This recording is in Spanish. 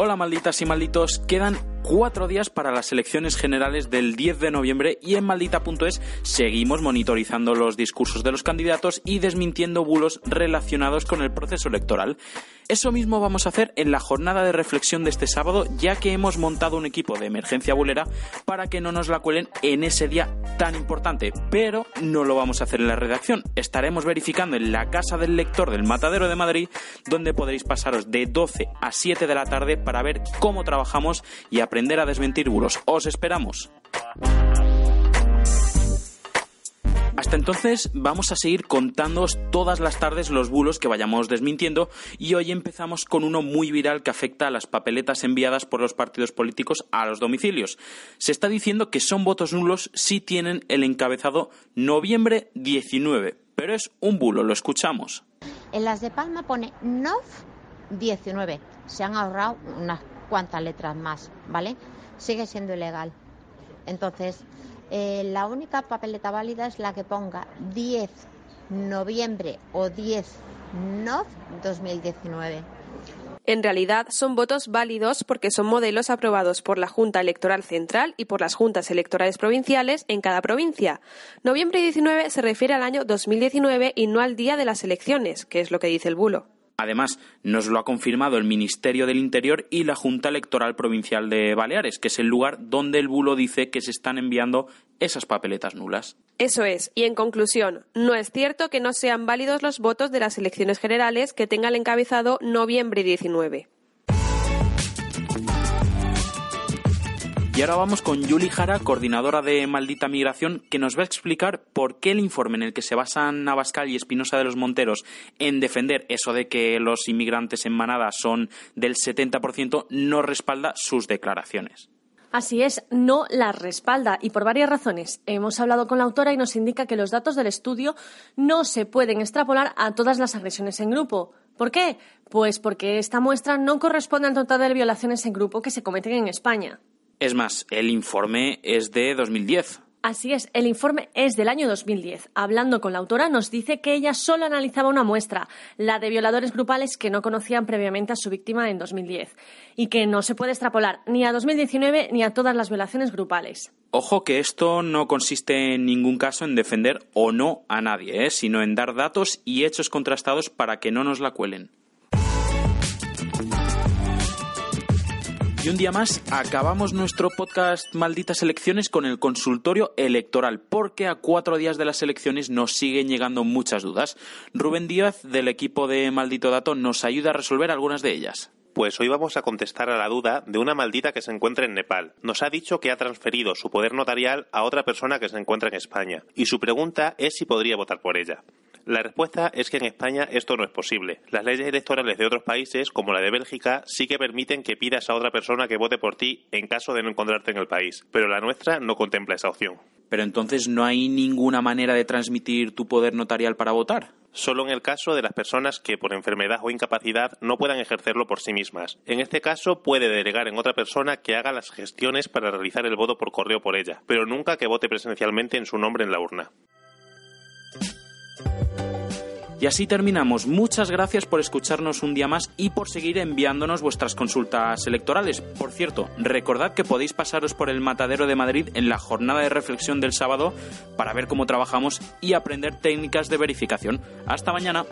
Hola malditas y malditos, quedan cuatro días para las elecciones generales del 10 de noviembre y en maldita.es seguimos monitorizando los discursos de los candidatos y desmintiendo bulos relacionados con el proceso electoral. Eso mismo vamos a hacer en la jornada de reflexión de este sábado, ya que hemos montado un equipo de emergencia bulera para que no nos la cuelen en ese día tan importante. Pero no lo vamos a hacer en la redacción. Estaremos verificando en la casa del lector del Matadero de Madrid, donde podréis pasaros de 12 a 7 de la tarde para ver cómo trabajamos y aprender a desmentir bulos. Os esperamos. Hasta entonces vamos a seguir contándoos todas las tardes los bulos que vayamos desmintiendo y hoy empezamos con uno muy viral que afecta a las papeletas enviadas por los partidos políticos a los domicilios. Se está diciendo que son votos nulos si tienen el encabezado noviembre 19, pero es un bulo, lo escuchamos. En las de Palma pone NOV 19. Se han ahorrado unas cuantas letras más, ¿vale? Sigue siendo ilegal. Entonces, eh, la única papeleta válida es la que ponga 10 noviembre o 10 NOV 2019. En realidad son votos válidos porque son modelos aprobados por la Junta Electoral Central y por las juntas electorales provinciales en cada provincia. Noviembre 19 se refiere al año 2019 y no al día de las elecciones, que es lo que dice el bulo. Además, nos lo ha confirmado el Ministerio del Interior y la Junta Electoral Provincial de Baleares, que es el lugar donde el bulo dice que se están enviando esas papeletas nulas. Eso es. Y en conclusión, no es cierto que no sean válidos los votos de las elecciones generales que tenga el encabezado noviembre 19. Y ahora vamos con Yuli Jara, coordinadora de Maldita Migración, que nos va a explicar por qué el informe en el que se basan Navascal y Espinosa de los Monteros en defender eso de que los inmigrantes en manada son del 70% no respalda sus declaraciones. Así es, no las respalda y por varias razones. Hemos hablado con la autora y nos indica que los datos del estudio no se pueden extrapolar a todas las agresiones en grupo. ¿Por qué? Pues porque esta muestra no corresponde al total de violaciones en grupo que se cometen en España. Es más, el informe es de 2010. Así es, el informe es del año 2010. Hablando con la autora, nos dice que ella solo analizaba una muestra, la de violadores grupales que no conocían previamente a su víctima en 2010, y que no se puede extrapolar ni a 2019 ni a todas las violaciones grupales. Ojo que esto no consiste en ningún caso en defender o no a nadie, ¿eh? sino en dar datos y hechos contrastados para que no nos la cuelen. Y un día más acabamos nuestro podcast Malditas Elecciones con el consultorio electoral, porque a cuatro días de las elecciones nos siguen llegando muchas dudas. Rubén Díaz, del equipo de Maldito Dato, nos ayuda a resolver algunas de ellas. Pues hoy vamos a contestar a la duda de una maldita que se encuentra en Nepal. Nos ha dicho que ha transferido su poder notarial a otra persona que se encuentra en España. Y su pregunta es si podría votar por ella. La respuesta es que en España esto no es posible. Las leyes electorales de otros países, como la de Bélgica, sí que permiten que pidas a otra persona que vote por ti en caso de no encontrarte en el país, pero la nuestra no contempla esa opción. Pero entonces no hay ninguna manera de transmitir tu poder notarial para votar. Solo en el caso de las personas que por enfermedad o incapacidad no puedan ejercerlo por sí mismas. En este caso puede delegar en otra persona que haga las gestiones para realizar el voto por correo por ella, pero nunca que vote presencialmente en su nombre en la urna. Y así terminamos. Muchas gracias por escucharnos un día más y por seguir enviándonos vuestras consultas electorales. Por cierto, recordad que podéis pasaros por el Matadero de Madrid en la jornada de reflexión del sábado para ver cómo trabajamos y aprender técnicas de verificación. Hasta mañana.